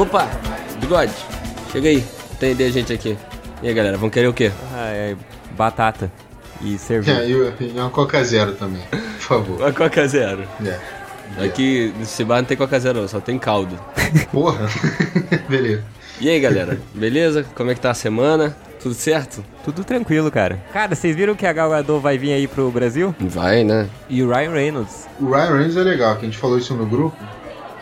Opa, bigode, chega aí, atender a gente aqui. E aí, galera, vão querer o quê? Ah, é batata e cerveja. É, e, uma Coca Zero também, por favor. Uma Coca Zero. É. Aqui nesse bar não tem Coca Zero, só tem caldo. Porra. Beleza. E aí, galera, beleza? Como é que tá a semana? Tudo certo? Tudo tranquilo, cara. Cara, vocês viram que a Gal Gadot vai vir aí pro Brasil? Vai, né? E o Ryan Reynolds. O Ryan Reynolds é legal, que a gente falou isso no grupo,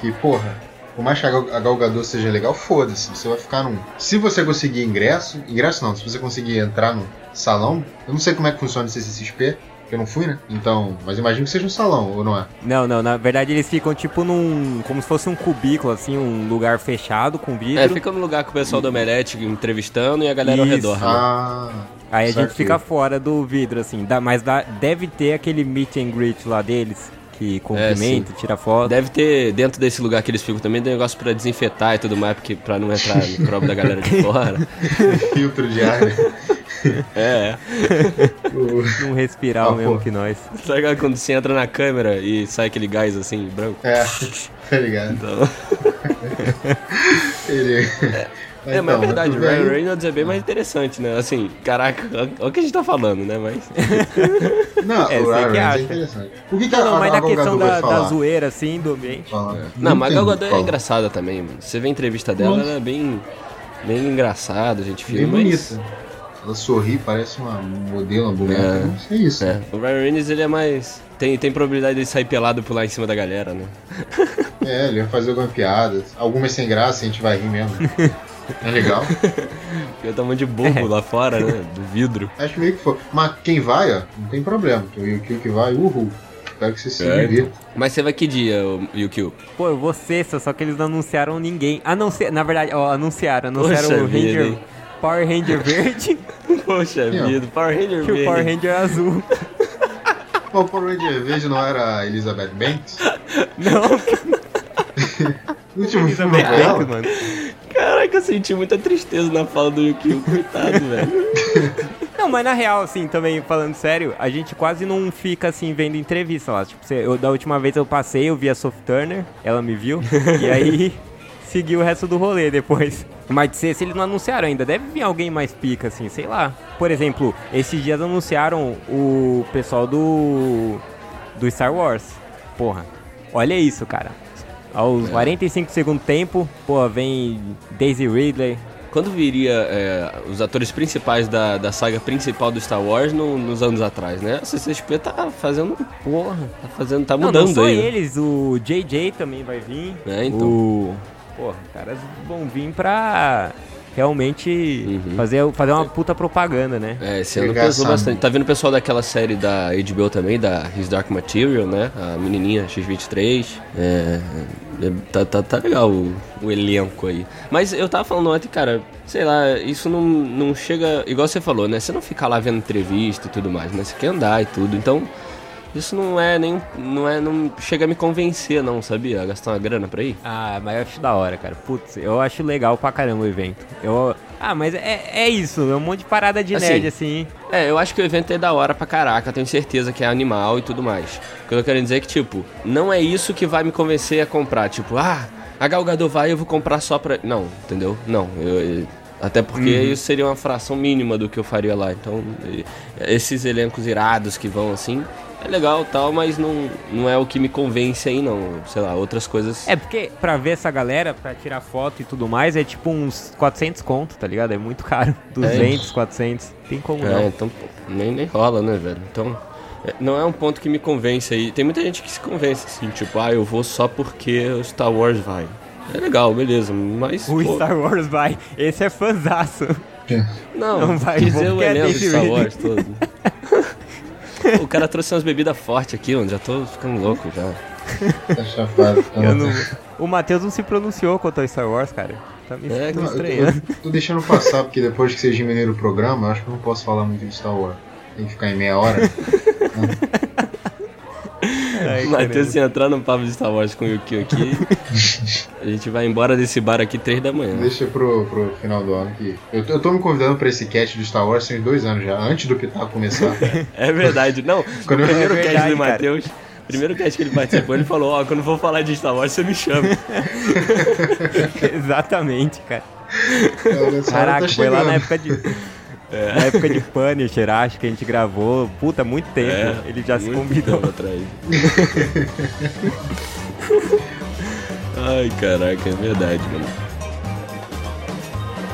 que, porra, por mais que a Gal- a Gal Gadot seja legal, foda-se, você vai ficar num... Se você conseguir ingresso, ingresso não, se você conseguir entrar no salão, eu não sei como é que funciona esse CCXP, porque eu não fui, né? Então, mas imagino que seja um salão, ou não é? Não, não, na verdade eles ficam tipo num. como se fosse um cubículo, assim, um lugar fechado com vidro. É, fica no lugar com o pessoal do Omelete entrevistando e a galera ao Isso. redor. né? Ah... Aí a gente fica fora do vidro, assim. Dá, mas dá, deve ter aquele meet and greet lá deles, que cumprimenta, tira foto. Deve ter, dentro desse lugar que eles ficam também, tem negócio pra desinfetar e tudo mais, porque pra não entrar micróbio da galera de fora. Filtro de ar, né? É. Não respirar Ah, o mesmo pô. que nós. Ligado quando você entra na câmera e sai aquele gás assim, branco? É, tá ligado? Então... Ele... É, mas é Então, verdade, o tudo bem. Ryan Reynolds é bem mais interessante, né? Assim, caraca, olha o que a gente tá falando, né? Mas. Não, É, o Ryan que Reynolds é acha. interessante. Por que, que Não, a, não, mas a na questão da, da zoeira, assim, do ambiente. Fala. Não, mas a Gal Gadot é engraçada também, mano. Você vê a entrevista dela, Nossa. ela é bem. Bem engraçada, a gente Bem filma. mas- bonita. Ela sorri, parece uma modelo, uma boneca. É. Não sei isso. É, o Ryan Reynolds ele é mais. Tem, tem probabilidade de sair pelado e pular em cima da galera, né? É, ele vai fazer algumas piadas. Algumas sem graça, a gente vai rir mesmo. É legal. Porque tá um monte de bobo lá fora, né? Do vidro. Acho meio que foi. Mas quem vai, ó, não tem problema. O Yukio que vai, uhul. Espero que você se É, divirta. Mas você vai que dia, o Yukio? Pô, eu vou sexta, só que eles não anunciaram ninguém. Anunci... Na verdade, ó, anunciaram. Anunciaram Poxa o vida, Ranger, hein? Power Ranger verde Poxa Sim, vida, Power Ranger e o Power verde. Ranger azul. Pô, o Power Ranger verde não era a Elizabeth Banks? Não, No último filme Elizabeth ela? Banks, mano. Caraca, eu senti muita tristeza na fala do Yukio, coitado, velho. Não, mas na real, assim, também falando sério, a gente quase não fica assim vendo entrevista lá. Tipo, eu, da última vez eu passei, eu vi a Sophie Turner, ela me viu, e aí segui o resto do rolê depois. Mas se, se eles não anunciaram ainda, deve vir alguém mais pica, assim, sei lá. Por exemplo, esses dias anunciaram o pessoal do. do Star Wars. Porra, olha isso, cara. Aos 45 segundos tempo, pô, vem Daisy Ridley, Quando viria é, os atores principais da, da saga principal do Star Wars no- nos anos atrás, né? A CCXP tá fazendo. porra. Tá fazendo. tá Não, mudando não só aí. né? eles, o JJ também vai vir. É, então. O... Porra, os caras vão vir pra realmente Uhum. fazer, fazer uma puta propaganda, né? É, esse ano pesou bastante. Tá vendo o pessoal daquela série da HBO também, da His Dark Material, né? A menininha X23. É, é, tá, tá, tá legal o, o elenco aí. Mas eu tava falando ontem, cara, sei lá, isso não, não chega. Igual você falou, né? Você não fica lá vendo entrevista e tudo mais, né? Você quer andar e tudo. Então, isso não é nem. Não é. Não chega a me convencer, não, sabia? A gastar uma grana pra ir. Ah, mas eu acho da hora, cara. Putz, eu acho legal pra caramba o evento. Eu... Ah, mas é, é isso, é um monte de parada de Assim, nerd, assim. É, eu acho que o evento é da hora pra caraca, tenho certeza que é animal e tudo mais. O que eu quero dizer é que, tipo, não é isso que vai me convencer a comprar. Tipo, ah, a Gal Gadot vai eu vou comprar só pra... Não, entendeu? Não, eu- eu- até porque isso seria uma fração mínima do que eu faria lá. Então, esses elencos irados que vão assim, é legal tal, mas não, não é o que me convence aí não. Sei lá, outras coisas... É porque pra ver essa galera, pra tirar foto e tudo mais, é tipo uns 400 conto, tá ligado? É muito caro. 200, 400. Tem como É, não. então nem, nem rola, né, velho? Então, é, não é um ponto que me convence aí. Tem muita gente que se convence, assim, tipo, ah, eu vou só porque o Star Wars vai. É legal, beleza, mas. O pô, Star Wars vai. Esse é fanzaço. não, não vai, dizer o é elenco Daisy Star. Wars todo. o cara trouxe umas bebidas fortes aqui, mano. Já tô ficando louco já. Tá chapado. Tá não... O Matheus não se pronunciou quanto ao Star Wars, cara. Tá me É, tô Não, estranhando. eu tô deixando passar, porque depois que vocês diminuíram o programa, eu acho que eu não posso falar muito de Star Wars. Tem que ficar em meia hora. Ai, Matheus, se entrar no papo de Star Wars com o Yukio aqui, a gente vai embora desse bar aqui três da manhã. Deixa pro, pro final do ano que. Eu, tô- eu tô me convidando pra esse cast do Star Wars tem uns dois anos já, antes do Pitaco começar. É verdade, não. Quando o eu- primeiro É cast verdade, do. Matheus, Primeiro cast que ele participou, ele falou, ó, quando for falar de Star Wars, você me chama. Exatamente, cara. Caraca, tá foi lá na época de. Na época de Punisher, acho que a gente gravou, puta, muito tempo. É, ele já se convidou. atrás. Ai, caraca, é verdade, mano.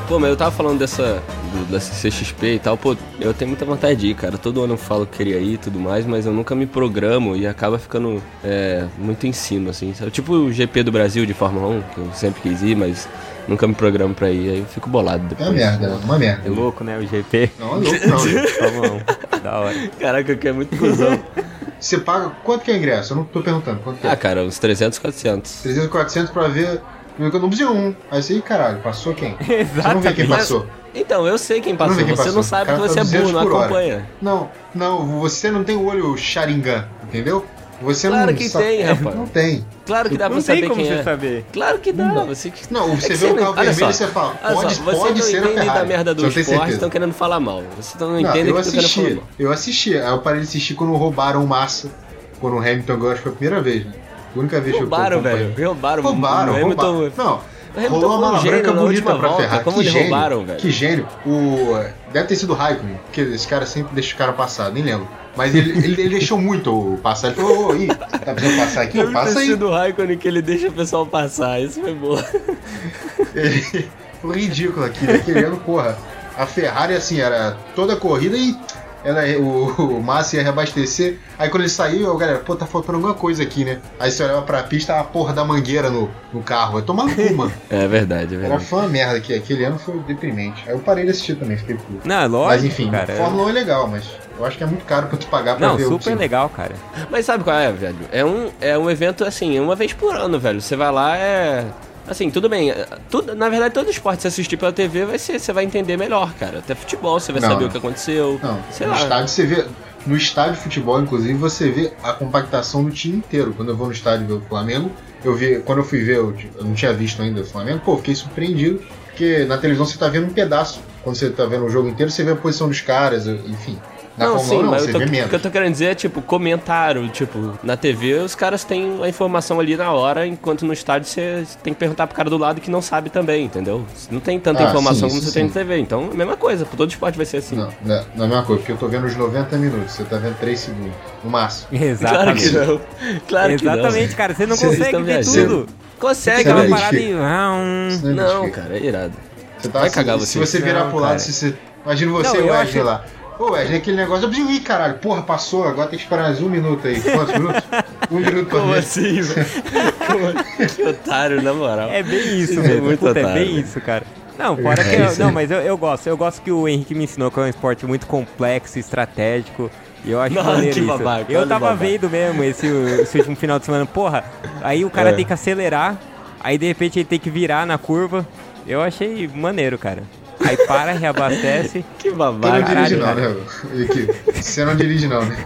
Pô, mas eu tava falando dessa, do, da CCXP e tal, pô, eu tenho muita vontade de ir, cara. Todo ano eu falo que queria ir e tudo mais, mas eu nunca me programo e acaba ficando é, muito em cima, assim. Sabe? Tipo o GP do Brasil de Fórmula 1, que eu sempre quis ir, mas nunca me programo pra ir, aí eu fico bolado É depois. uma merda, é uma É merda. louco, né? O GP. Não, é louco, não. Vamos lá. Da hora. Caraca, que é muito cuzão. Você paga. Quanto que é o ingresso? Eu não tô perguntando. Quanto que é? ah, cara, uns 300, 400. 300, 400 pra ver. Eu não preciso um. Aí você, caralho, passou quem? Você não vê quem Exatamente. passou. Então, eu sei quem passou, Não quem você passou. não sabe que você tá é burro, 200 não por hora. acompanha. Não, não, você não tem o olho Sharingan, entendeu? Você Claro não que sabe- tem, rapaz. Não tem. Claro que dá pra Não tem saber como quem você é. saber. Claro que dá, Não dá. você. Não, você É vê o não- carro vermelho só, e você fala, olha pode, só, você pode não ser a entende Ferrari. da merda do esporte, estão querendo falar mal. Você não, Não, entende eu que querendo falar assisti, mal. eu assisti. Aí eu parei de assistir quando roubaram o Massa. Quando o Hamilton ganhou, acho que foi a primeira vez, né? A única vez Roubaram, que eu acompanhei. velho. Roubaram. Roubaram, Hamilton... roubaram. Não, rolou uma um mala gênio branca bonita pra volta. Ferrari. Como que eles gênio, roubaram, velho? Que gênio. O... Deve ter sido o Raikkonen, porque esse cara sempre deixa o cara passar, nem lembro. Mas ele, ele, ele deixou muito o passar. Ele falou, ô, ih, tá precisando passar aqui? Deve Passa aí. sido o Raikkonen que ele deixa o pessoal passar. Isso foi bom. Ele ridículo aqui, né? Querendo, porra. A Ferrari, assim, era toda corrida e ela, o, o Massa ia reabastecer. Aí quando ele saiu, a galera, pô, tá faltando alguma coisa aqui, né? Aí você olhava pra pista, a porra da mangueira no, no carro. Vai tomar cu, mano. É verdade, é Era verdade. foi uma merda aqui. Aquele ano foi deprimente. Aí eu parei de assistir também, fiquei puto. Não, é lógico, Mas enfim, cara. Fórmula 1 é legal, mas eu acho que é muito caro pra tu pagar pra Não, ver o super legal, cara. Mas sabe qual é, velho? É um, é um evento assim, uma vez por ano, velho. Você vai lá, é. Assim, tudo bem. é, Tudo, na verdade, todo esporte você assistir pela TV vai ser, você vai entender melhor, cara. Até futebol, você vai Não, saber não. o que aconteceu. Não, sei no lá. estádio você vê. No estádio de futebol, inclusive, você vê a compactação do time inteiro. Quando eu vou no estádio ver o Flamengo, eu vi. Quando eu fui ver, eu, eu não tinha visto ainda o Flamengo, pô, fiquei surpreendido. Porque na televisão você tá vendo um pedaço. Quando você tá vendo o jogo inteiro, você vê a posição dos caras, enfim. Na não, sim, 1 não, mas você eu tô- o que eu tô querendo dizer é, tipo, comentário, tipo, na TV os caras têm a informação ali na hora, enquanto no estádio você tem que perguntar pro cara do lado que não sabe também, entendeu? Não tem tanta Ah, informação sim, como isso você tem na sim. TV, então a mesma coisa, por todo esporte vai ser assim. Não, não, não é a mesma coisa, porque eu tô vendo os 90 minutos, você tá vendo 3 segundos, no máximo. Claro que Exatamente. não. Claro que não. Exatamente, cara. Você não Vocês consegue ver viajando. tudo. Consegue, Você não mas... identifica. parada e. Ah, um- Não, identifica. cara, é irado. Você tá Vai assim, cagar Se você. você virar Não, pro lado, se você. Imagina você Não, e o eu Wesley acho- lá. Ô, Wesley, aquele negócio, eu preciso ir, caralho. Porra, passou, agora tem que esperar mais um minuto aí. Quantos minutos? Um minuto Como assim, velho? Que otário, na moral. É bem isso Isso é mesmo. muito Puta, é otário. bem isso, cara. Não, fora É que. eu- não, mas eu, eu gosto. Eu gosto que o Henrique me ensinou que é um esporte muito complexo, estratégico. E eu acho Não, maneiro que isso. babaca, eu tava babaca. vendo mesmo esse, esse último final de semana. Porra, aí o cara É. tem que acelerar, aí de repente ele tem que virar na curva. Eu achei maneiro, cara. Aí para, reabastece. Que Você não babaca. dirige, Caralho, não, né? Aqui. Você não dirige, não, né?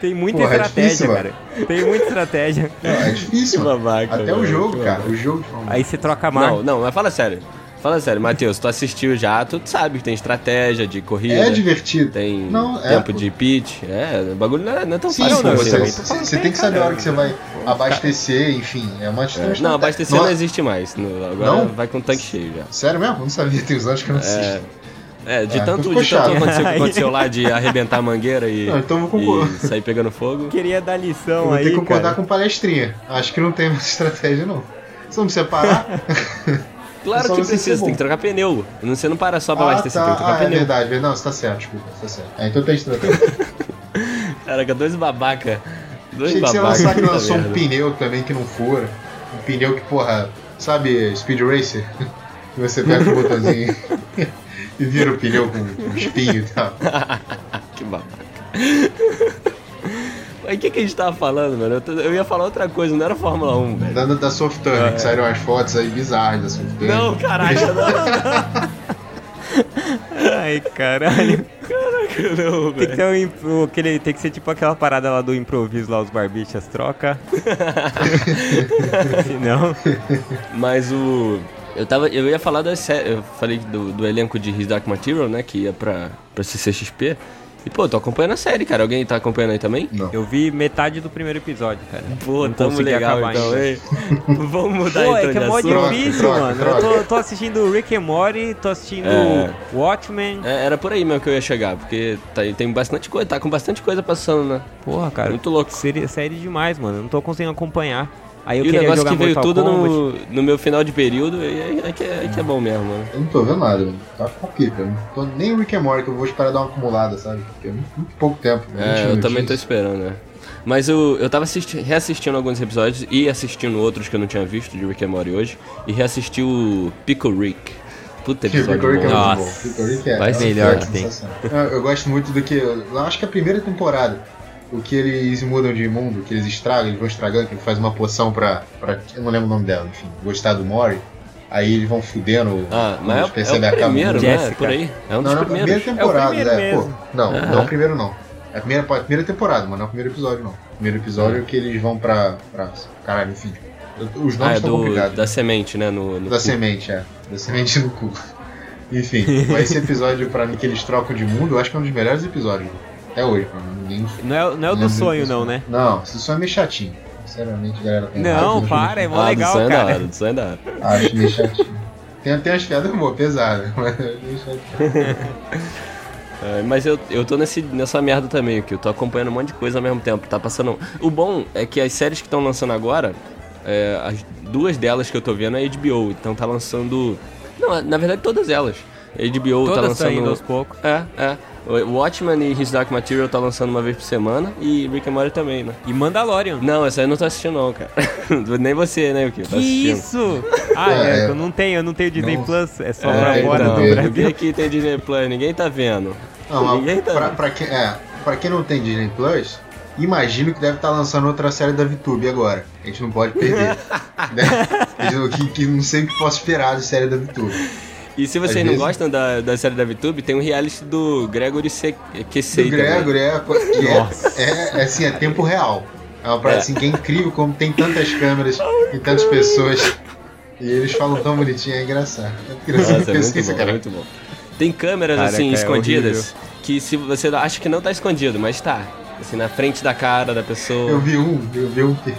Tem muita Porra, é estratégia, difícil, mano. cara. Tem muita estratégia. Não, é difícil, Que mano. babaca, Até o velho, jogo, que cara. babaca. O jogo Aí você troca a marca. Não, não, mas fala sério. Fala sério, Matheus, tu assistiu já, tu sabe que tem estratégia de corrida. É divertido. Tem Não, é, tempo pô. de pitch. É, o bagulho não é, não é tão Sim, fácil não, assim, você, você, você tem que saber a hora que você vai abastecer, enfim. É uma atitude. Não, abastecer não existe mais. no- agora Não? vai com o tanque cheio já. Sério mesmo? Não sabia, tem uns anos que eu não assisto. É, de É, tanto, de tanto aconteceu, que aconteceu lá de arrebentar a mangueira e, Não, então e sair pegando fogo. Queria dar lição vou aí, ter que concordar cara. com palestrinha. Acho que não tem mais estratégia, não. Se eu me separar. Claro que precisa, tem que trocar pneu. Não- Você não para só pra ah, abastecer, tá. tem que trocar ah, é pneu. verdade, verdade. Não, você tá certo, desculpa, você tá certo. Ah, então tem estratégia. Caraca, dois babaca. Dois Achei que você lançar que lançou um pneu também que não fura. Um pneu que, porra, sabe, Speed Racer? Que você pega o botãozinho e vira o pneu com espinho e tal. Que babaca. Mas o que, que a gente tava falando, mano? Eu, tô- eu ia falar outra coisa, não era Fórmula 1, velho. Dando da Softurner, que saíram as fotos aí bizarras da Softurner. É. Não, caralho, não. Ai, caralho. Caraca, não, Tem que, ser um, imp- aquele, tem que ser tipo aquela parada lá do improviso lá, os barbichas troca. Se não. Mas o. Eu, tava, eu ia falar das Eu falei do, do elenco de His Dark Material, né? Que ia pra, pra CCXP. E, pô, tô acompanhando a série, cara. Alguém tá acompanhando aí também? Não. Eu vi metade do primeiro episódio, cara. Pô, Não tamo legal então, hein? Vamos mudar Pô, então é que é mó difícil, troca, mano. troca. Eu tô, tô assistindo Rick and Morty, tô assistindo É. Watchmen. É, era por aí mesmo que eu ia chegar, porque tá, tem bastante coisa, tá com bastante coisa passando, né? Porra, cara. Muito louco. Série, série demais, mano. Eu não tô conseguindo acompanhar. Aí eu e o queria negócio jogar que veio Mortal tudo no, no meu final de período, e aí é, que é, é que é bom mesmo, mano. Eu não tô vendo nada, mano. Tá com a pica. Não tô nem o Rick and Morty, que eu vou esperar dar uma acumulada, sabe? Porque é muito, muito pouco tempo. 20 É, eu também tô esperando, né? Mas eu, eu tava assisti- reassistindo alguns episódios e assistindo outros que eu não tinha visto de Rick and Morty hoje. E reassisti o Pickle Rick. Puta episódio and Rick é bom. muito Nossa. bom. Rick é Vai é melhor é que tem. Eu, eu gosto muito do que. Eu acho que é a primeira temporada. O que eles mudam de mundo, que eles estragam, eles vão estragando, que ele faz uma poção pra, pra. Eu não lembro o nome dela, enfim, gostar do Mori. Aí eles vão fudendo. Ah, mas é, é a o cama primeiro, né? Jessica. Por aí. É um Não, dos não, a primeira primeiros. temporada, primeiro é, pô. Não, Ah. não o primeiro não. É a primeira, a primeira temporada, mas não é o primeiro episódio, não. O primeiro episódio é que eles vão pra. pra caralho, enfim. Os Ah, nomes é estão do, complicados. da semente, né? No, no Da cu. semente, é. Da semente no cu. Enfim, esse episódio, pra mim, que eles trocam de mundo, eu acho que é um dos melhores episódios. Até hoje, pra mim. Ninguém. Não é, não é o do sonho, não, né? Não, esse sonho é meio chatinho. Sinceramente, galera. tem Não, raiva, para, é mó Ah, legal, do sonho é da cara. hora, do sonho é da hora. Acho meio chatinho. Tem, tem umas piadas boas, pesadas, mas é meio chatinho. É, mas eu, eu tô nesse, nessa merda também, que eu tô acompanhando um monte de coisa ao mesmo tempo. Tá passando. O bom é que as séries que estão lançando agora, é, as duas delas que eu tô vendo é HBO, então tá lançando. Não, na verdade todas elas. A HBO tá Todas lançando. saindo aos poucos. É, é. O Watchmen e His Dark Material tá lançando uma vez por semana e Rick and Morty também, né? E Mandalorian. Não, essa aí eu não tô assistindo não, cara. Nem você, né, o que? Tá Que assistindo. isso? Ah, É, é, eu não tenho, eu não tenho Disney Não. Plus, é só É, pra então, fora do ver. Brasil. Aqui tem Disney Plus, ninguém tá vendo. Não, Ninguém tá pra, vendo. pra quem, é, pra quem não tem Disney Plus, imagino que deve estar lançando outra série da VTube agora. A gente não pode perder. né? Eu- que, que não sei o que posso esperar de série da VTube. E se vocês Às não vezes- gostam da, da série da VTube, tem um reality do Gregory Se- Do Kesei. Gregory é, que é, é, é assim, é tempo real. É uma parada É. assim, que é incrível como tem tantas câmeras e tantas pessoas. E eles falam tão bonitinho, é engraçado. É Nossa, engraçado é muito isso, bom, cara. muito bom. Tem câmeras Caraca, assim é escondidas que se você acha que não tá escondido, mas tá. Assim, na frente da cara da pessoa. Eu vi um, eu vi um que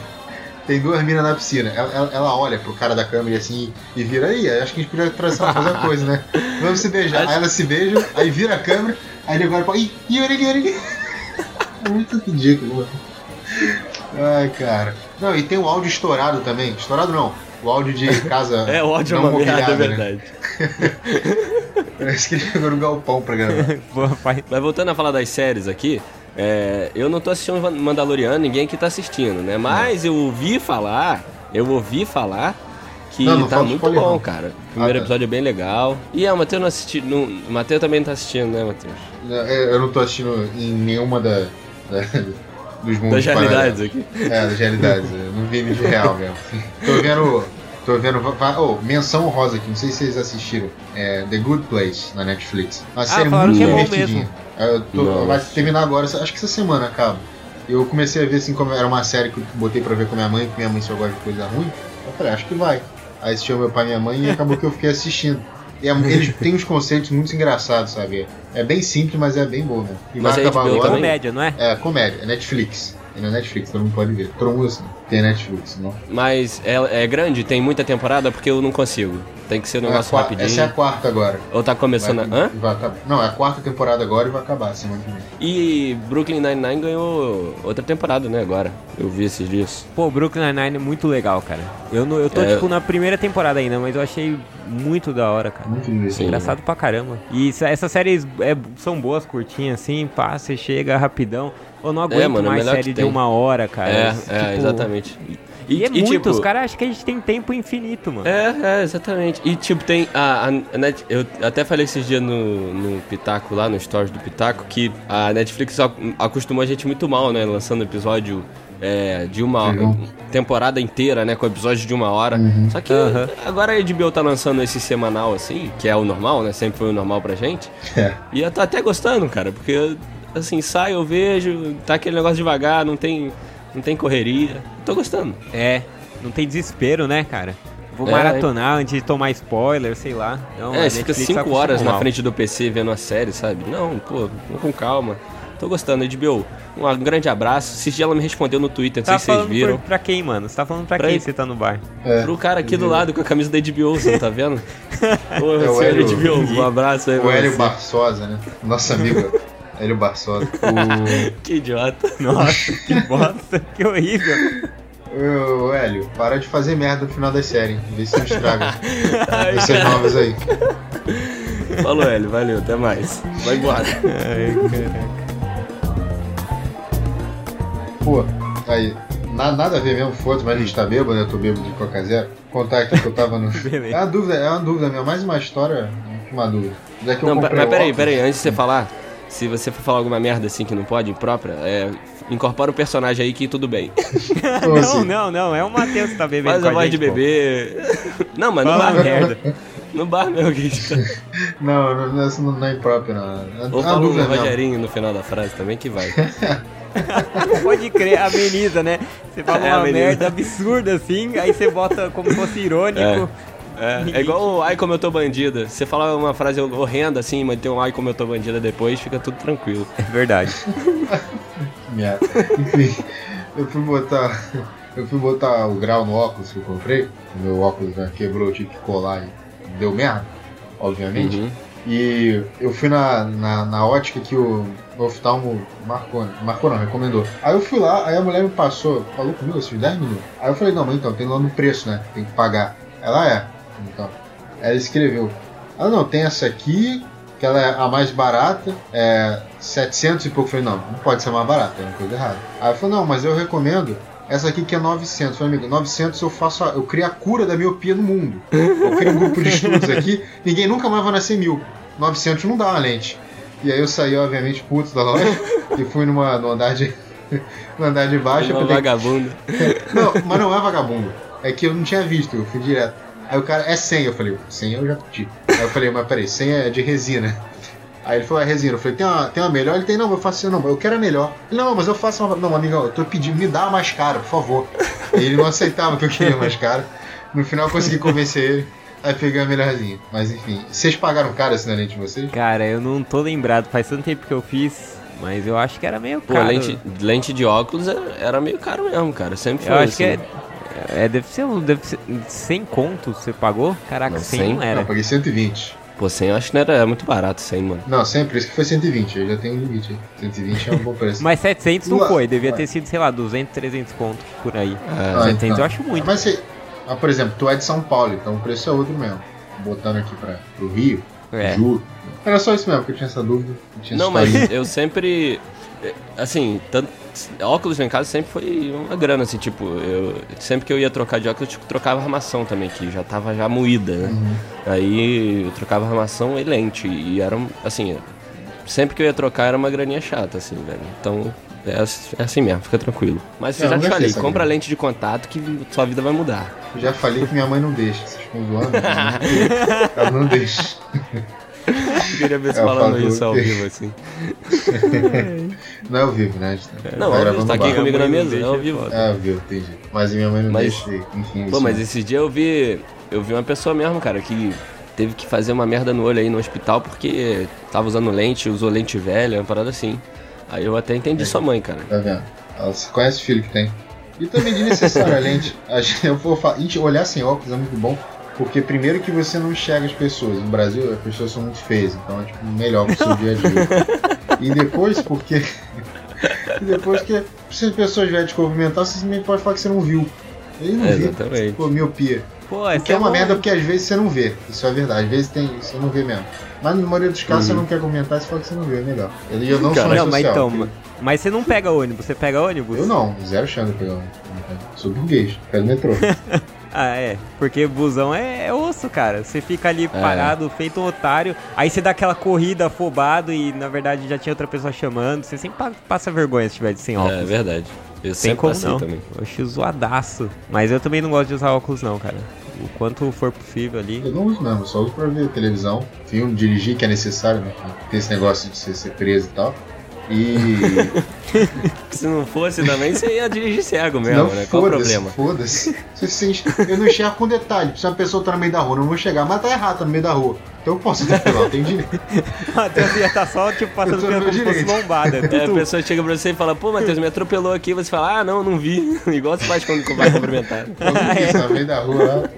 tem duas minas na piscina. Ela, ela- ela olha pro cara da câmera e assim, e vira aí. Acho que a gente podia traçar, fazer uma coisa, né? Vamos se beijar. Aí elas se beijam, aí vira a câmera, aí ele agora fala, ih, ih, ali. É muito ridículo, mano. Ai, cara. Não, e tem o áudio estourado também. Estourado não. O áudio de casa. É, o áudio é não uma merda, é né? verdade. Parece que ele chegou no galpão pra gravar. Mas voltando a falar das séries aqui, é, eu não tô assistindo Mandaloriano, ninguém aqui tá assistindo, né? Mas eu ouvi falar, eu ouvi falar que Não, não tá muito bom, não. cara. O primeiro Ah, tá. episódio é bem legal. E é, o Matheus não assistiu. Não, o Matheus também não tá assistindo, né, Matheus? Eu não tô assistindo em nenhuma da, da- dos mundos Das realidades paralelos. aqui. É, das realidades. Eu não vi de real mesmo. Tô vendo. Tô vendo. Oh, menção rosa aqui, não sei se vocês assistiram. É The Good Place na Netflix. Uma série falaram muito que é divertidinha. Eu tô- vai terminar agora, acho que essa semana acaba. Eu comecei a ver assim como era uma série que eu botei pra ver com minha mãe, que minha mãe só gosta de coisa ruim. Eu falei, acho que vai. Aí assistiu meu pai e minha mãe e acabou que eu fiquei assistindo. E é- eles têm uns conceitos muito engraçados, sabe? É bem simples, mas é bem bom, né? E Mas vai é acabar HBO agora. também? Comédia, não é? É, comédia, é Netflix. É na Netflix, todo mundo pode ver. Todo mundo assim, tem Netflix, não? Mas é, é grande, tem muita temporada porque eu não consigo. Tem que ser um É a negócio qua- rapidinho. Essa é a quarta agora. Ou tá começando. a- Vai- Hã? vai acabar. Não, é a quarta temporada agora e vai acabar semana que vem. E Brooklyn Nine-Nine ganhou outra temporada, né, agora. Eu vi esses dias. Pô, Brooklyn Nine-Nine é muito legal, cara. Eu, não, eu tô, É. tipo, na primeira temporada ainda, mas eu achei muito da hora, cara. Muito. Engraçado pra caramba. E essas séries é- são boas, curtinhas, assim, passa e chega rapidão. Eu não aguento É, mano, é mais série de uma hora, cara. é, Tipo, é, exatamente. E, é muito, tipo, os caras acham que a gente tem tempo infinito, mano. É, é, exatamente. E tipo, tem a, a Net, eu até falei esses dias no, no Pitaco lá, no stories do Pitaco, que a Netflix ac- acostumou a gente muito mal, né? Lançando episódio é, de uma Uhum. temporada inteira, né? Com episódio de uma hora. Só que Aham. agora a HBO tá lançando esse semanal assim, que é o normal, né? Sempre foi o normal pra gente. É. E eu tô até gostando, cara, porque assim, sai, eu vejo, tá aquele negócio devagar, não tem, não tem correria. Tô gostando. É, não tem desespero, né, cara? Vou É, maratonar antes de tomar spoiler, sei lá. Não, É, você fica Netflix tá 5 horas na frente do PC vendo a série, sabe? Não, pô, com calma. Tô gostando, HBO. Um grande abraço. Esses dias ela me respondeu no Twitter, não Tá sei se vocês falando viram. por- pra quem, mano? Você tá falando pra, Pra quem ele. você tá no bar? É. Pro cara aqui do lado com a camisa da HBO, você não tá vendo? Pô, É o senhor Hélio- HBO, um abraço aí O pra Hélio. Barçosa, né? Nosso amigo Hélio Barçosa. O... Que idiota. Nossa, que bosta, que horrível. Ô, Hélio, para de fazer merda no final da série. Vê se não estraga. Essas novas aí. Falou, Hélio, valeu, até mais. Vai embora. Ai, caraca. Pô, aí. na- nada a ver mesmo, foda-se, mas a gente tá bêbado, né? Eu tô bêbado de Coca Zero. Contar aqui que eu tava no. Beleza. É uma dúvida, é uma dúvida mesmo, mais uma história que uma dúvida. Já que eu Não, mas peraí, óculos- peraí, antes de você falar, se você for falar alguma merda assim que não pode, imprópria, é, incorpora o personagem aí que tudo bem. Não, não, não, é o Matheus que tá bebendo Faz com a a voz gente, de pô. bebê. Não, mas Fala bar, merda. no bar mesmo que tá. Não, não, não, não, não é imprópria, não. É Ou uma fala um dúvida mesmo. Rogerinho no final da frase também que vai. Pode crer, ameniza, né? Você fala É, uma ameniza. merda absurda assim, aí você bota como se fosse irônico. É, é igual o ai como eu tô bandida. Você fala uma frase horrenda assim, mas tem um ai como eu tô bandida depois, fica tudo tranquilo. É verdade. Merda. Enfim, eu fui botar. Eu fui botar o grau no óculos que eu comprei. O meu óculos né, quebrou, eu tive que colar e deu merda, obviamente. Uhum. E eu fui na, na, na ótica que o oftalmo marcou, marcou não, recomendou. Aí eu fui lá, aí a mulher me passou, falou comigo esses 10 minutos. Aí eu falei, não, mas então, tem lá no preço, né? Tem que pagar. Ela é. Aí ela escreveu. Ela não, tem essa aqui, que ela é a mais barata, é 700 e pouco. Eu falei, não, não pode ser mais barata, é uma coisa errada. Aí ela falou, não, mas eu recomendo essa aqui que é 900. Eu falei, amigo, 900 eu faço, a, eu crio a cura da miopia no mundo. Eu crio um grupo de estudos aqui, ninguém nunca mais vai nascer mil. 900 não dá uma lente. E aí eu saí, obviamente, puto da loja e fui numa, no andar de. no andar de baixo. falei, vagabunda. não, mas não é vagabundo. É que eu não tinha visto, eu fui direto. Aí o cara, é 100. Eu falei, 100 eu já curti. Aí eu falei, mas peraí, 100 é de resina. Aí ele falou, é resina. Eu falei, tem uma, tem uma melhor? Ele tem, não, eu faço assim, não, eu quero a melhor. Ele, não, mas eu faço uma. Não, amigão, eu tô pedindo, me dá a mais cara, por favor. E ele não aceitava que eu queria mais cara. No final eu consegui convencer ele. Aí peguei a melhorzinha. Mas enfim, vocês pagaram caro assim na lente de vocês? Cara, eu não tô lembrado, faz tanto tempo que eu fiz, mas eu acho que era meio Pô, caro. lente, lente de óculos era, era meio caro mesmo, cara. Sempre foi Eu acho assim. que é, é. Deve ser, um- deve ser 100 contos você pagou? Caraca, Não, 100 100? não Não, era. eu paguei 120. Pô, 100 eu acho que não era é muito barato 100, mano. Não, sempre, isso que foi 120. Eu já tenho um limite aí. 120 é um bom preço. Mas 700 não foi, devia ter sido, sei lá, 200, 300 contos por aí. É, Ah, 700 então. eu acho muito. Mas, você, ah, por exemplo, tu é de São Paulo, então o preço é outro mesmo. Botando aqui para o Rio, É. juro. Era só isso mesmo, que eu tinha essa dúvida. tinha Não, mas eu sempre. Assim, tanto, óculos lá em casa sempre foi uma grana, assim, tipo, eu, sempre que eu ia trocar de óculos, eu tipo, trocava armação também, que já tava já moída, né? Uhum. Aí eu trocava armação e lente, e era, assim, sempre que eu ia trocar era uma graninha chata, assim, velho. Então, é, é assim mesmo, fica tranquilo. Mas É, eu já te falei, compra grana. lente de contato que sua vida vai mudar. Eu já falei que minha mãe não deixa. Vocês ficam zoando? Não- Ela não deixa. Eu queria ver você É, falando isso ao vivo, assim. Não é ao vivo, né? A gente tá, Não, tá ao vivo, gravando tá aqui comigo na mesa, não é ao vivo. É ao vivo, entendi. Mas minha mãe não Mas- deixa. Enfim, Pô, mas esse dia eu vi. Eu vi uma pessoa mesmo, cara, que teve que fazer uma merda no olho aí no hospital porque tava usando lente, usou lente velha, uma parada assim. Aí eu até entendi sua mãe, cara. Tá vendo? Ela se conhece o filho que tem. E também desnecessário a lente. A gente, eu vou falar, gente, olhar sem óculos é muito bom. Porque primeiro que você não enxerga as pessoas. No Brasil as pessoas são muito feias, então é tipo, melhor pro seu dia a dia. E depois porque. e depois que se as pessoas vierem te cumprimentar, você simplesmente pode falar que você não viu. Ele não É, viu. exatamente. Pô, miopia. Pô, que é uma bom. merda porque às vezes você não vê. Isso é verdade. Às vezes tem, você não vê mesmo. Mas na maioria dos casos Uhum. você não quer comentar, você fala que você não vê, é melhor. E eu não Cara, sou Não, mas social. então, porque- ma- mas você não pega ônibus, você pega ônibus? Eu não, zero chance de pegar um. Sou burguês, pego metrô. Ah, é. Porque busão é, é osso, cara. Você fica ali parado, feito um otário, aí você dá aquela corrida afobado e na verdade já tinha outra pessoa chamando. Você sempre pa- passa vergonha se tiver de sem É óculos. verdade. Eu Tem sempre como passei não. também. Oxi, zoadaço. Mas eu também não gosto de usar óculos não, cara. O quanto for possível ali. Eu não uso mesmo, só uso pra ver televisão, filme, dirigir, que é necessário, né? Tem esse negócio de você ser preso e tal. E. Se não fosse também, você ia dirigir cego mesmo, não, né? Qual o problema? foda-se. Eu não enxergo com detalhe. Se uma pessoa tá no meio da rua, eu não vou chegar, mas tá errado, tá no meio da rua. Então eu posso atropelar, tem direito. Matheus ia estar só, tipo, passando pelo meu como se fosse lombada. É, a pessoa chega pra você e fala, pô, Matheus, me atropelou aqui. Você fala, ah, não, não vi. Igual você faz quando vai cumprimentar. Eu isso, tá no meio da rua lá.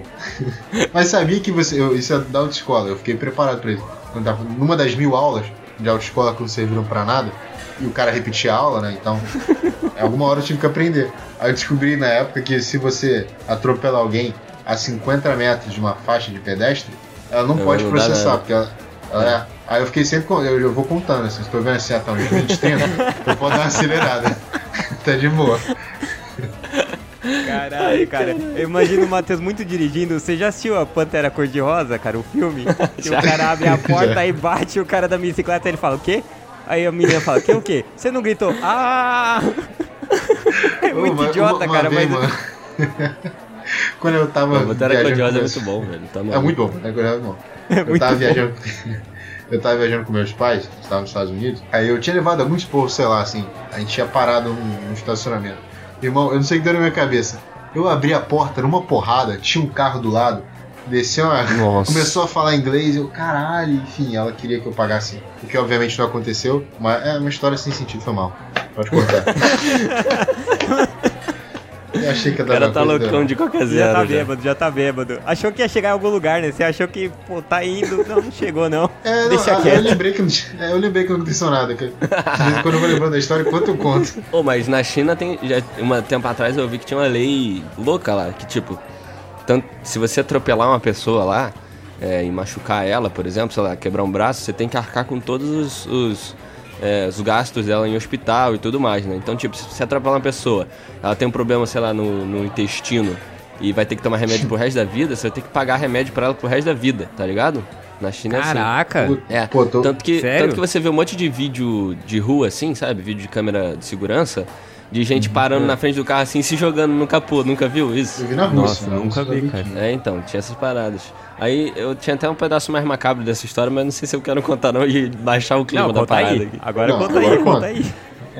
Mas sabia que você. eu- isso é da autoescola, eu fiquei preparado pra isso. Quando tava numa das mil aulas de autoescola que não serviram pra nada, e o cara repetia a aula, né? Então, alguma hora eu tive que aprender. Aí eu descobri na época que se você atropela alguém a 50 metros de uma faixa de pedestre, ela não, Não, pode processar, porque ela. ela é- Aí eu fiquei sempre. Eu, eu vou contando, assim, se tô vendo assim, tá uns 20, 30, eu posso dar uma acelerada. tá de boa. Caralho, cara. Eu imagino o Matheus muito dirigindo. Você já assistiu a Pantera Cor-de-Rosa, cara, o filme? Que o Já. cara abre a porta Já. e bate o cara da bicicleta e ele fala, o quê? Aí a menina fala, que o quê? Você não gritou, ah! É Ô, muito uma- idiota, uma- uma cara, vez, mas... mano, Quando eu tava. Pô, Pantera Cor-de-Rosa é muito bom, velho. Tá É muito bom, Pantera Cor-de-Rosa é bom. É Eu muito tava bom. viajando. Eu tava viajando com meus pais, a gente tava nos Estados Unidos. Aí eu tinha levado alguns povos, sei lá, assim. A gente tinha parado num, num estacionamento. Irmão, eu não sei o que deu na minha cabeça. Eu abri a porta numa porrada, tinha um carro do lado, desceu uma. Nossa. Começou a falar inglês, eu, caralho, enfim, ela queria que eu pagasse. O que obviamente não aconteceu, mas é uma história sem sentido, foi mal. Pode cortar. eu achei que ia O dar cara uma tá coisa, loucão de qualquer Já zero. tá já. bêbado, já tá bêbado. Achou que ia chegar em algum lugar, né? Você achou que, pô, tá indo. Não, não chegou, não. É, não, Deixa ah, eu quieto. lembrei que é, eu lembrei que não aconteceu nada. Em quando eu vou lembrando da história, enquanto eu conto. Pô, mas na China tem. Já, um tempo atrás eu vi que tinha uma lei louca lá, que tipo, tanto, se você atropelar uma pessoa lá é, e machucar ela, por exemplo, sei lá, quebrar um braço, você tem que arcar com todos os, os, é, os gastos dela em hospital e tudo mais, né? Então, tipo, se você atropelar uma pessoa, ela tem um problema, sei lá, no, no intestino e vai ter que tomar remédio pro resto da vida, você vai ter que pagar remédio pra ela pro resto da vida, tá ligado? Na China é assim. Caraca. É, Pô, tô- tanto, que, Sério? tanto que você vê um monte de vídeo de rua assim, sabe? Vídeo de câmera de segurança, de gente parando na frente do carro assim, se jogando no capô. Nunca viu isso? Eu vi na Nossa, Rússia. na nunca Rússia eu vi, cara. É, então, tinha essas paradas. Aí eu tinha até um pedaço mais macabro dessa história, mas não sei se eu quero contar não e baixar o clima Não, da parada aí. aqui. Agora Não, conta aí, conta conta. aí.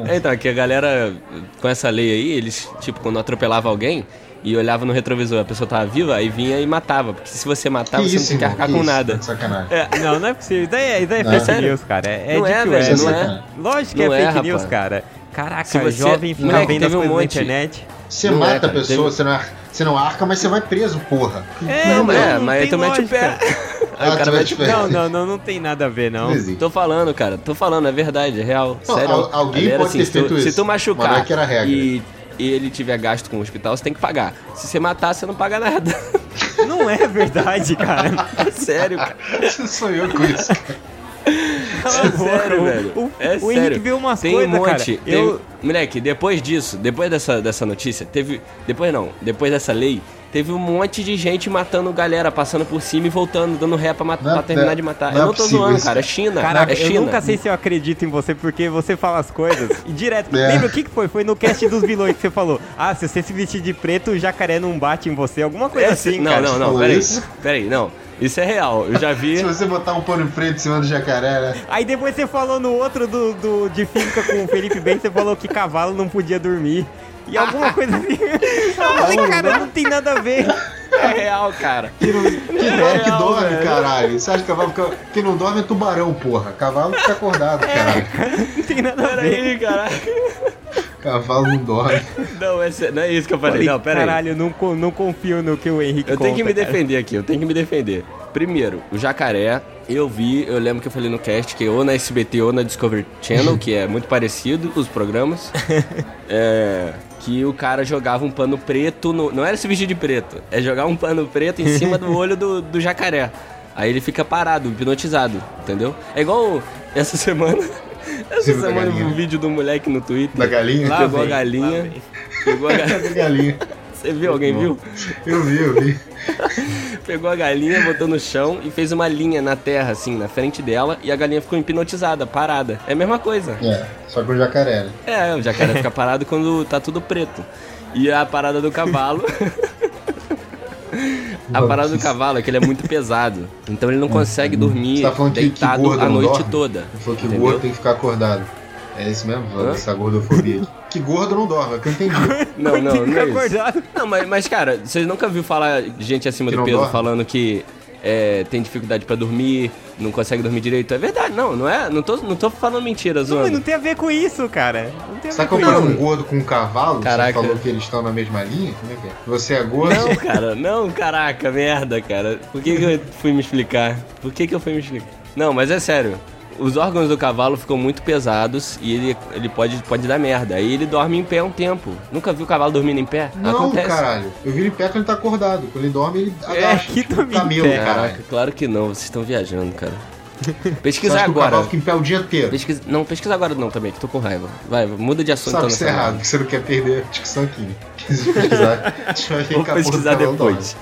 É, então, que a galera, com essa lei aí, eles, tipo, quando atropelava alguém e olhava no retrovisor, a pessoa tava viva, aí vinha e matava. Porque se você matar, Que você isso, não tem que arcar com isso? nada. Tá Sacanagem. É, Não, não é possível. Isso aí é, isso aí é fake news, cara. É, é Não é, velho, web. não é. Lógico que Não é é, fake news, cara. Caraca, Se você- jovem fica Moleque, vendo as teve um coisas na monte. internet. Você Não é, mata cara, a pessoa, teve- você, não, ar- você não arca, mas você vai preso, porra. É, não, mas é, não mas tu mete o pé. Aí o Ah, cara mete o pé. Não, não, não, não tem nada a ver, não. Não. Tô falando, cara, tô falando, é verdade, é real. Não, sério. al- alguém Ali era pode ter se tu, feito Se isso, tu mas machucar é que era regra. E, e ele tiver gasto com o hospital, você tem que pagar. Se você matar, você não paga nada. Não é verdade, cara. É sério, cara. Sou eu com isso. Cala a É boca, sério, o- velho. O, é o sério. Henrique viu umas tem coisas, um monte. cara. tem- Eu, Moleque, depois disso, depois dessa, dessa notícia, teve. Depois não, depois dessa lei, teve um monte de gente matando galera, passando por cima e voltando, dando ré pra, mat- Não pra terminar não de matar. não é eu não tô possível zoando, cara. É cara. China. Caraca, é China. eu nunca sei se eu acredito em você, porque você fala as coisas e direto. É. Lembra o que, que foi? Foi no cast dos vilões que você falou. Ah, se você se vestir de preto, o jacaré não bate em você. Alguma coisa É, assim, não, cara. não, não, falou peraí. isso? Peraí, não. Isso é real. Eu já vi. Se você botar um pano preto em cima do jacaré, né? Aí depois você falou no outro do, do, de física com o Felipe Bem, você falou que cavalo não podia dormir. E alguma coisa assim. Eu falei, cara, não tem nada a ver. É real, cara. Que, não, que, não, que real, dorme, velho. caralho. Você acha que cavalo fica... Quem não dorme é tubarão, porra. Cavalo fica acordado, caralho. Não tem nada a ver. Peraí, cara. Cavalo não dorme. Não, é, sé- não é isso que eu falei. Falei, Não, peraí. caralho, eu não, co- não confio no que o Henrique Eu tenho que conta, me cara. defender aqui, eu tenho que me defender. Primeiro, o jacaré, eu vi, eu lembro que eu falei no cast que é ou na SBT ou na Discovery Channel, que é muito parecido os programas, é, que o cara jogava um pano preto, no, não era se vestir de preto, é jogar um pano preto em cima do olho do, do jacaré. Aí ele fica parado, hipnotizado, entendeu? É igual essa semana. Essa Sim, da semana um vídeo do moleque no Twitter. Da galinha? Pegou a galinha. Pegou a galinha. Você viu? Alguém viu? Eu vi, eu vi. Pegou a galinha, botou no chão e fez uma linha na terra, assim, na frente dela, e a galinha ficou hipnotizada, parada. É a mesma coisa. É, só com o jacaré, né? É, o jacaré fica parado quando tá tudo preto. E a parada do cavalo. a parada do cavalo é que ele é muito pesado. Então ele não consegue dormir Você tá falando que- que deitado gordo a noite dorme? toda. Ele falou que o entendeu? gordo tem que ficar acordado. É isso mesmo, Hã? essa gordofobia. que gordo não dorme, é que eu entendi. Não, não, não é isso. Não, mas, mas, cara, vocês nunca viu falar de gente acima Que do não peso dorme? falando que é, tem dificuldade pra dormir, não consegue dormir direito? É verdade, não, não é? Não tô, não tô falando mentira, Não, zoando. mas não tem a ver com isso, cara. Não tem a Você tá ver com comparando isso. um gordo com um cavalo? Caraca. Você falou que eles estão na mesma linha? Como é que é? Você é gordo? Não, cara, não, caraca, merda, cara. Por que, que eu fui me explicar? Por que, que eu fui me explicar? Não, mas é sério. Os órgãos do cavalo ficam muito pesados e ele, ele pode, pode dar merda. Aí ele dorme em pé um tempo. Nunca viu o cavalo dormindo em pé? Não, Acontece. caralho. Eu vi ele em pé quando ele tá acordado. Quando ele dorme, ele É, agacha. que tipo, camelo, pé. caralho. Caraca, claro que não, vocês estão viajando, cara. Você Pesquisa acha que o agora. cavalo fica em pé o dia inteiro? Pesquisa... Não, pesquisa agora não também, que tô com raiva. Vai, muda de assunto. Sabe que isso é errado, que você não quer perder a discussão aqui. se pesquisar, a gente vai Vou pesquisar depois.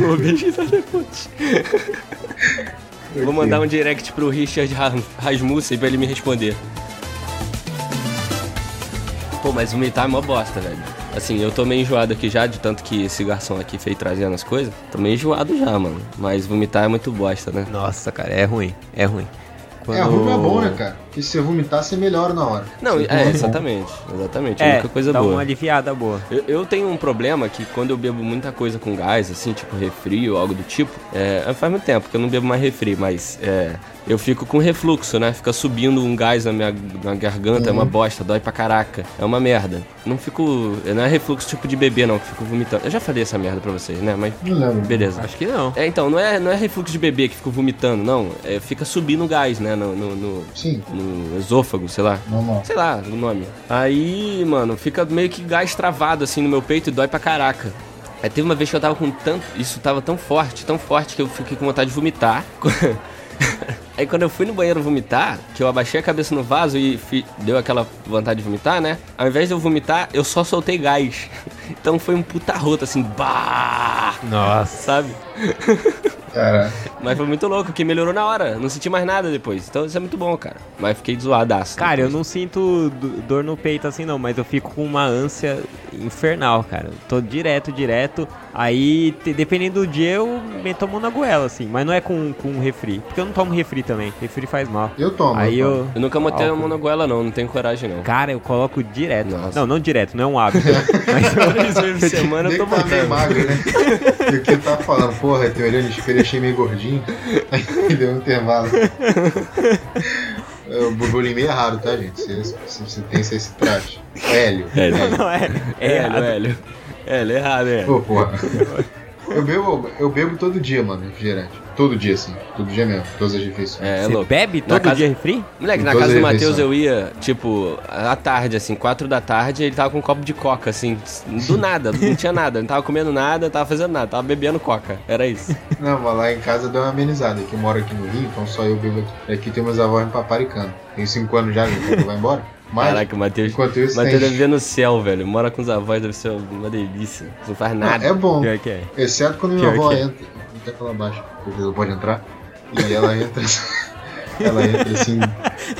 Vou pesquisar depois. Vou mandar um direct pro Richard Ra- Rasmussen pra ele me responder. Pô, mas vomitar é mó bosta, velho. Assim, eu tô meio enjoado aqui já, de tanto que esse garçom aqui fez trazendo as coisas. Tô meio enjoado já, mano. Mas vomitar é muito bosta, né? Nossa, cara, é ruim. É ruim. É, ruim é bom, né, cara? Porque se você vomitar, você melhora na hora. Não, Você é, exatamente. Exatamente. É a É, única coisa dá boa. uma aliviada boa. Eu, eu tenho um problema que quando eu bebo muita coisa com gás, assim, tipo refri ou algo do tipo, é, faz muito tempo que eu não bebo mais refri, mas é, eu fico com refluxo, né? Fica subindo um gás na minha na garganta, é uma bosta, dói pra caraca. É uma merda. Não fico. Não é refluxo tipo de bebê, não, que fico vomitando. Eu já falei essa merda pra vocês, né? Mas. Não lembro. Beleza. Acho que não. É, então, não é, não é refluxo de bebê que fica vomitando, não. É, fica subindo gás, né? No, no, no, Sim, no esôfago, sei lá. normal. Sei lá o nome. Aí, mano, fica meio que gás travado assim no meu peito e dói pra caraca. Aí teve uma vez que eu tava com tanto. Isso tava tão forte, tão forte que eu fiquei com vontade de vomitar. Aí quando eu fui no banheiro vomitar, que eu abaixei a cabeça no vaso e fi- deu aquela vontade de vomitar, né? Ao invés de eu vomitar, eu só soltei gás. Então foi um puta rota assim, bah! Nossa. Sabe? Cara, Mas foi muito louco, que melhorou na hora. Não senti mais nada depois. Então isso é muito bom, cara. Mas fiquei zoadaço. Cara, eu depois. não sinto do- dor no peito assim não, mas eu fico com uma ânsia infernal, cara. Eu Tô direto, direto. Aí, dependendo do dia, eu me tomo na goela, assim. Mas não é com, com refri. Porque eu não tomo refri também. Refri faz mal. eu tomo. Aí eu tomo. eu. Eu nunca botei a mão na goela, não. Não tenho coragem, não. Cara, eu coloco direto. Nossa. Não, não direto, não é um hábito. mas eu, Três vezes por semana eu tô que tá botando. magro, né? e o que eu tava falando, porra, eu olhando espelho, achei meio gordinho. Aí deu um intervalo. Eu bulimia é raro, tá, gente? Se, se você tem, você se trate. Hélio. Hélio. não é. É Hélio, errado. Hélio. Hélio, errado, é. Pô, porra. Eu bebo, eu bebo todo dia, mano, refrigerante. Todo dia, assim. Todo dia mesmo. Todas as refeições. É, Você louco. bebe todo casa- dia refri? Moleque, Em na todas casa do as Matheus eu ia, tipo, à tarde, assim, quatro da tarde, ele tava com um copo de coca, assim, do nada, não tinha nada, não tava comendo nada, não tava fazendo nada, tava bebendo coca, era isso. Não, mas lá em casa deu uma amenizada. Que eu moro aqui no Rio, então só eu bebo aqui. Aqui tem meus avós me paparicando. Tem cinco anos já, que eu vou embora. Mas, Caraca, o Matheus, Matheus deve ver no céu, velho, mora com os avós, deve ser uma delícia, não faz Não, nada. é bom. Pior que é. Exceto quando minha Pior avó é. entra. Até falar baixo, porque ela pode entrar. E ela entra. ela entra assim.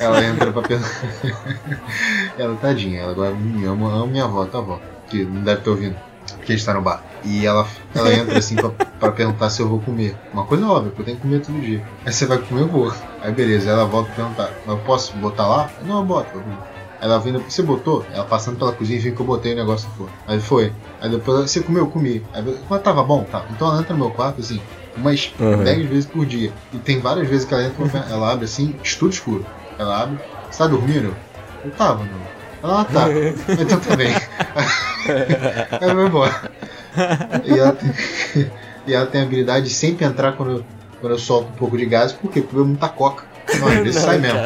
Ela entra pra pensar. ela, tadinha, ela agora me ama, ama minha avó, tua avó. Que não deve estar ouvindo. Porque a gente tá no bar. E ela, ela entra assim pra, pra perguntar se eu vou comer. Uma coisa óbvia, porque eu tenho que comer todo dia. Aí você vai comer, eu vou. Aí beleza, ela volta a perguntar: Mas eu posso botar lá? Não, eu boto. eu vou. Ela vindo, você botou? Ela passando pela cozinha viu que eu botei o negócio for. Aí foi. Aí depois você comeu, eu comi. Aí eu, mas tava bom? Tá. Então ela entra no meu quarto assim, umas Uhum. 10 vezes por dia. E tem várias vezes que ela entra, ela abre assim, tudo escuro. Ela abre, você tá dormindo? Eu tava, não. Ela ah, tá. então tá bem. Aí vou embora. E ela tem, e ela tem a habilidade de sempre entrar quando eu, quando eu solto um pouco de gás, por quê? Porque eu muita coca. Não, às vezes sai mesmo.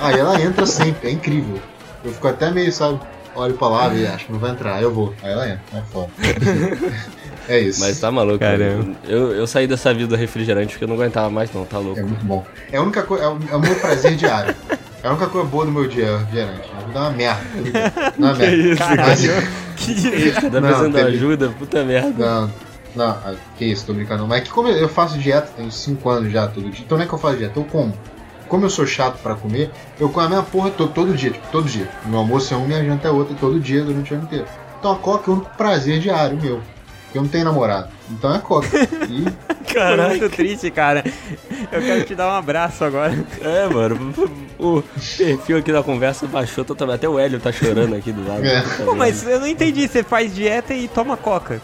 Aí ela entra sempre, é incrível. Eu fico até meio, sabe? Olho pra lá e acho que não vai entrar, aí eu vou. Aí ela entra, é foda. é isso. Mas tá maluco, Caramba. eu, eu saí dessa vida refrigerante porque eu não aguentava mais não, tá louco. É muito bom. É a única coisa, é o, é o meu prazer diário. É a única coisa boa do meu dia, refrigerante. É uma merda. É Que merda. isso, Caralho. que Tá Não, precisando ajuda, puta merda. Não, não, ah, que isso, tô brincando. Mas é que como eu faço dieta, tenho 5 anos já todo dia. Então não é que eu faço dieta, eu como. Como eu sou chato pra comer, eu como a mesma porra todo, todo dia, tipo, todo dia. Meu almoço é um, minha janta é outra, todo dia durante o ano inteiro. Então a coca é o único prazer diário meu. Porque eu não tenho namorado. Então é coca. E Foi Caraca. muito triste, cara. Eu quero te dar um abraço agora. É, mano. O perfil aqui da conversa baixou totalmente. Até o Hélio tá chorando aqui do lado. É. Pô, mas eu não entendi. Você faz dieta e toma coca.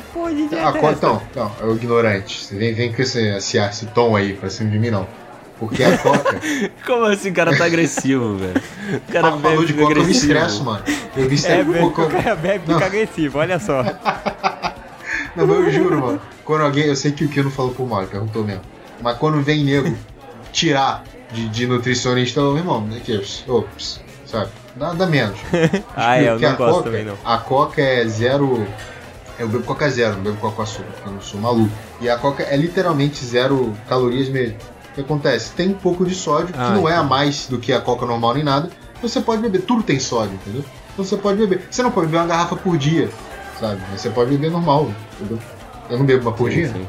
Que, que porra de dieta Ah, é então, não, é o ignorante. Você vem, vem com esse, esse, esse tom aí pra cima de mim, não. Porque a coca. Como assim o cara tá agressivo, velho? O cara ah, falou de bebe coca, eu me agressivo. estresso, mano. Eu me É, estresso. Pô, o cara bebe fica agressivo, olha só. Não, mas eu juro, mano. Quando alguém. Eu sei que o Kio não falou por mal, ele perguntou mesmo. Mas quando vem nego tirar de, de nutricionista, eu, irmão, aqui, ops, sabe? Nada menos. Ah, é, eu não gosto coca, também, não. A coca é zero. Eu bebo coca zero, não bebo coca com açúcar, porque eu não sou maluco. E a coca é literalmente zero calorias mesmo. O que acontece? Tem um pouco de sódio, Ah, que não é a mais do que a coca normal nem nada. Você pode beber, tudo tem sódio, entendeu? Então você pode beber. Você não pode beber uma garrafa por dia, sabe? Mas você pode beber normal, entendeu? Eu não bebo uma por Sim, dia, sim.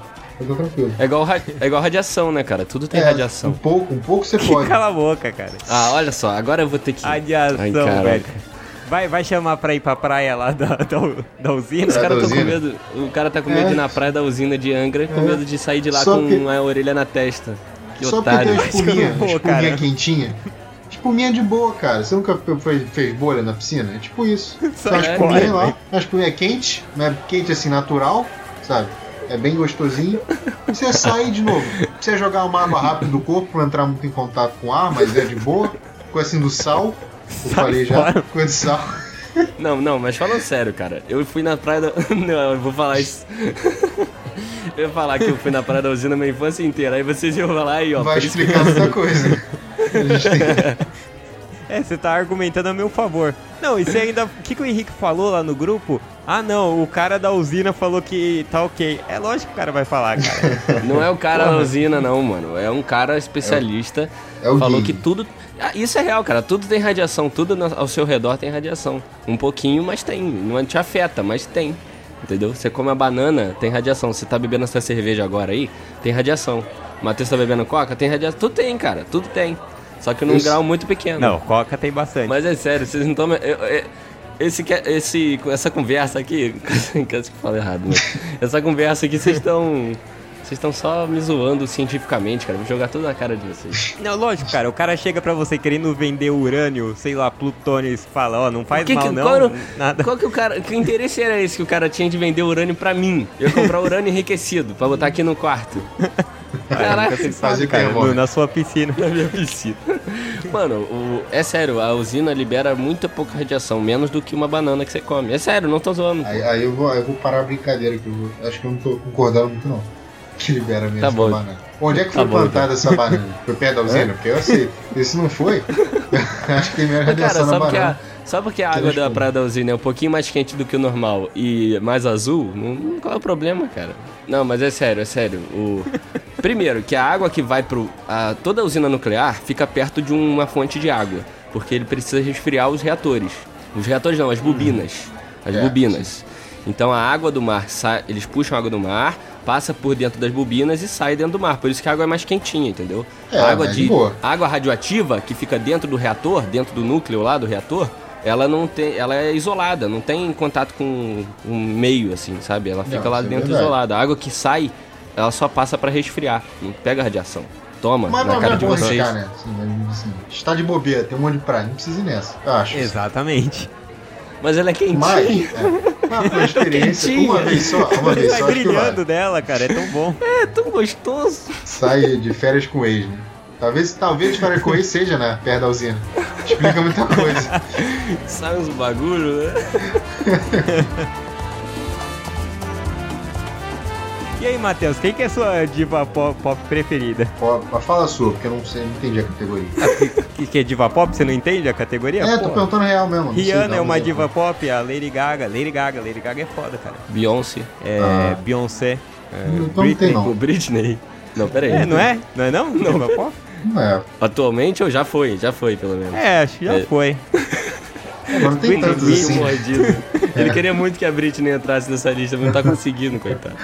É igual, é igual radiação, né, cara? Tudo tem É, radiação. Um pouco, um pouco você pode. Cala a boca, cara. Ah, olha só, agora eu vou ter que. Radiação, Ai, velho. Vai, vai chamar pra ir pra praia lá da, da, da usina? Os É, caras da tão com medo. O cara tá com medo É. de ir na praia da usina de Angra com É. medo de sair de lá Só com que- a orelha na testa. Que Só porque otário. tem uma Acho que eu não espuminha, vou, espuminha cara. quentinha. Espuminha de boa, cara. Você nunca fez, fez bolha na piscina? É tipo isso. Só Uma é, espuminha velho. lá, uma espuminha quente, não é quente assim, natural, sabe? É bem gostosinho. E você sai de novo. Você jogar uma água rápida do corpo, não entrar muito em contato com ar, mas é de boa. Coisa assim do sal. Eu Sai falei já, fora. coisa de sal. Não, não, mas falando sério, cara. Eu fui na praia da. Não, eu vou falar isso. Eu ia falar que eu fui na praia da usina minha infância inteira. Aí vocês iam falar aí, ó. Vai isso que- explicar muita coisa. É, você tá argumentando a meu favor. Não, e você ainda. O que, que o Henrique falou lá no grupo? Ah, não, o cara da usina falou que tá ok. É lógico que o cara vai falar, cara. Não é o cara da usina, não, mano. É um cara especialista. É o falou Gui. que tudo. Ah, Isso é real, cara. Tudo tem radiação. Tudo ao seu redor tem radiação. Um pouquinho, mas tem. Não te afeta, mas tem. Entendeu? Você come a banana, tem radiação. Você tá bebendo essa cerveja agora aí, tem radiação. O Matheus tá bebendo coca, tem radiação. Tudo tem, cara. Tudo tem. Só que num Isso. grau muito pequeno. Não, Coca tem bastante. Mas é sério, vocês não estão. Esse, que- esse, essa conversa aqui. Quase que eu falo errado, né? Essa conversa aqui, vocês estão. Vocês estão só me zoando cientificamente, cara. Vou jogar tudo na cara de vocês. Não, lógico, cara. O cara chega pra você querendo vender urânio, sei lá, plutônio, e fala, ó, não faz Que- mal que- não, qual, nada. qual que o cara. Que interesse era esse que o cara tinha de vender urânio pra mim? Eu ia comprar urânio enriquecido pra botar aqui no quarto. Caraca, se fazer sabe, cara, no- na sua piscina. na minha piscina. Mano, o- é sério, a usina libera muita pouca radiação, menos do que uma banana que você come. É sério, não tô zoando. Aí, aí eu, vou, eu vou parar a brincadeira, que eu vou- acho que eu não tô concordando muito não. Que libera mesmo Tá essa bom. banana. Onde é que Tá foi bom, plantada essa banana? Foi perto da usina? Porque eu sei. Se não foi, acho que tem menos radiação só na porque, a, banana. só porque a Que água da praia da usina é um pouquinho mais quente do que o normal e mais azul, não, qual é o problema, cara? Não, mas é sério, é sério. O... Primeiro, que a água que vai pro. a- toda a usina nuclear fica perto de uma fonte de água, porque ele precisa resfriar os reatores. Os reatores não, as bobinas. As É, bobinas. Então a água do mar, sai, eles puxam a água do mar, passa por dentro das bobinas e sai dentro do mar. Por isso que a água é mais quentinha, entendeu? É, a água mas de de água radioativa que fica dentro do reator, dentro do núcleo lá do reator, ela não tem, ela é isolada, não tem contato com um meio assim, sabe? Ela fica Não, lá é dentro verdade. isolada. A água que sai, ela só passa pra resfriar, não pega radiação. Toma Mas na não cara é de vocês. arriscar, né? Assim, mas, assim, está de bobeira, tem um monte de praia, não precisa ir nessa. Eu acho. Exatamente. Mas ela é quentinha. Mas, é, foi uma experiência, uma vez só, uma vez Vai só, brilhando dela, cara, é tão bom. É tão gostoso. Sai de férias com o ex, né? Talvez, talvez de férias com o ex seja, né? Perto da usina. Explica muita coisa. Sai uns bagulho, né? E aí, Matheus, quem que é a sua diva pop, pop preferida? Mas fala a sua, porque eu não sei, não entendi a categoria. Que, que é diva pop? Você não entende a categoria? É, tô Porra. perguntando real mesmo. Rihanna é uma diva pop, a Lady Gaga. Lady Gaga, Lady Gaga é foda, cara. Beyoncé. É, Ah. Beyoncé. é, Não, não tem não. Britney. Não, pera aí. É, não é? Não é não? Diva pop? Não é. Atualmente ou já foi? Já foi, pelo menos. É, acho que já É. foi. É, mas não tem Britney tantos assim. mordido. Ele queria muito que a Britney entrasse nessa lista, mas não tá conseguindo, coitado.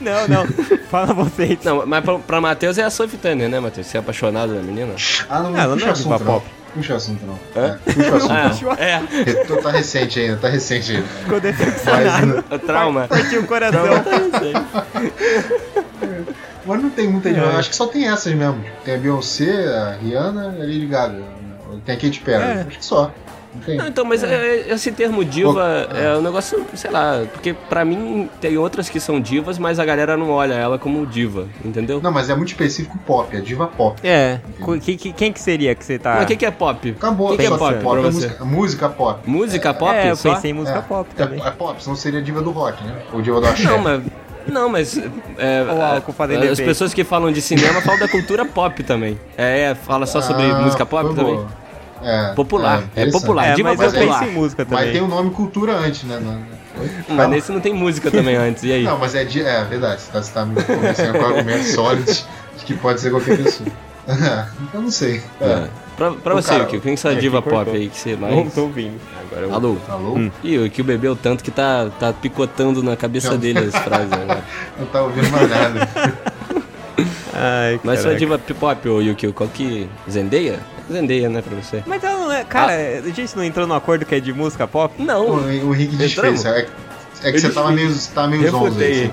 Não, não. Fala vocês. Não, mas pra, pra Matheus é a Sophie Turner, né, Matheus? Você é apaixonado da menina? Ah, não, Ah, ela puxa não é assunto não. pop. Puxa assunto não. É, puxa assunto não. Ah, é. Porque Tá recente ainda, tá recente ainda. Ficou Mas, decepcionado. O trauma. Partiu o coração. Trauma tá recente. Mas não tem muita. Eu acho que só tem essas mesmo. Tem a Beyoncé, a Rihanna e a Lady Gaga. Tem a Katy Perry. É. Acho que só. Não então, mas é, esse termo diva é um negócio, sei lá, porque pra mim tem outras que são divas, mas a galera não olha ela como diva, entendeu? Não, mas é muito específico pop, é diva pop. É. Que- que- quem que seria que você tá. Mas o que, que é pop? Acabou, O que, que é pop pra é você? música, música pop. Música pop? é, eu só? pensei em música é, pop é, também. É, pop, senão seria diva do rock, né? Ou diva do axé. Não, mas. Não, mas. É, fazendo as pessoas que falam de cinema falam da cultura pop também. É, é, fala só sobre Ah, música pop também? boa. É, Popular, é interessante. popular. É, diva mas eu popular. penso em música também. Mas tem o nome cultura antes, né? Não- Oi? Mas nesse não tem música também antes, e aí? Não, mas é, di- é verdade, você tá, você tá me convencendo com argumentos sólidos de que pode ser qualquer pessoa. eu não sei. É. É. Pra, pra O você, cara- Kio, quem que é essa é, diva cortou. pop aí que você mais. Não tô ouvindo. Agora eu... Alô? Alô? Hum. Ih, o que bebeu tanto que tá, tá picotando na cabeça Não. dele as frases agora. Não tá ouvindo mais nada. Ai, Mas sua diva pop, ô Yukio, qual que. Zendeia? Zendeia, né, pra você? Mas ela não é. Cara, a gente não entrou no acordo que é de música pop? o, Não, o Rick Entramos? desfez. É, é que você tava meio, você tava meio zonzo aí.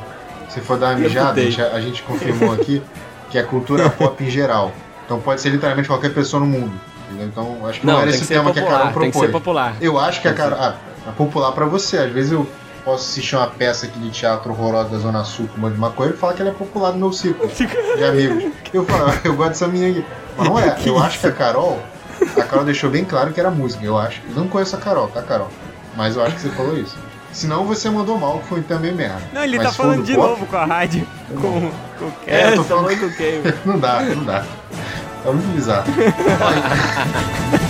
Se, se for dar uma mijada, a a gente confirmou aqui que é cultura pop em geral. Então pode ser literalmente qualquer pessoa no mundo. entendeu? Então acho que não, não, era que esse ser tema que a Carol popular, tem que ser propôs. popular. Eu acho que a Carol. Ah, é popular pra você. Às vezes eu posso assistir uma peça aqui de teatro horrorosa da Zona Sul com uma de maconha e falar que ela é popular no meu círculo de amigos. Eu falo, "Ah, eu gosto dessa minha aqui. Mas não é. Eu acho que a Carol. A Carol deixou bem claro que era música, eu acho. Eu não conheço a Carol, tá, Carol? Mas eu acho que você falou isso. Senão você mandou mal, que foi também merda. Não, ele Mas tá se for falando do de pop, novo com a rádio. Com, com... É, eu tô tá falando- falando do quê? Não dá, não dá. É muito bizarro.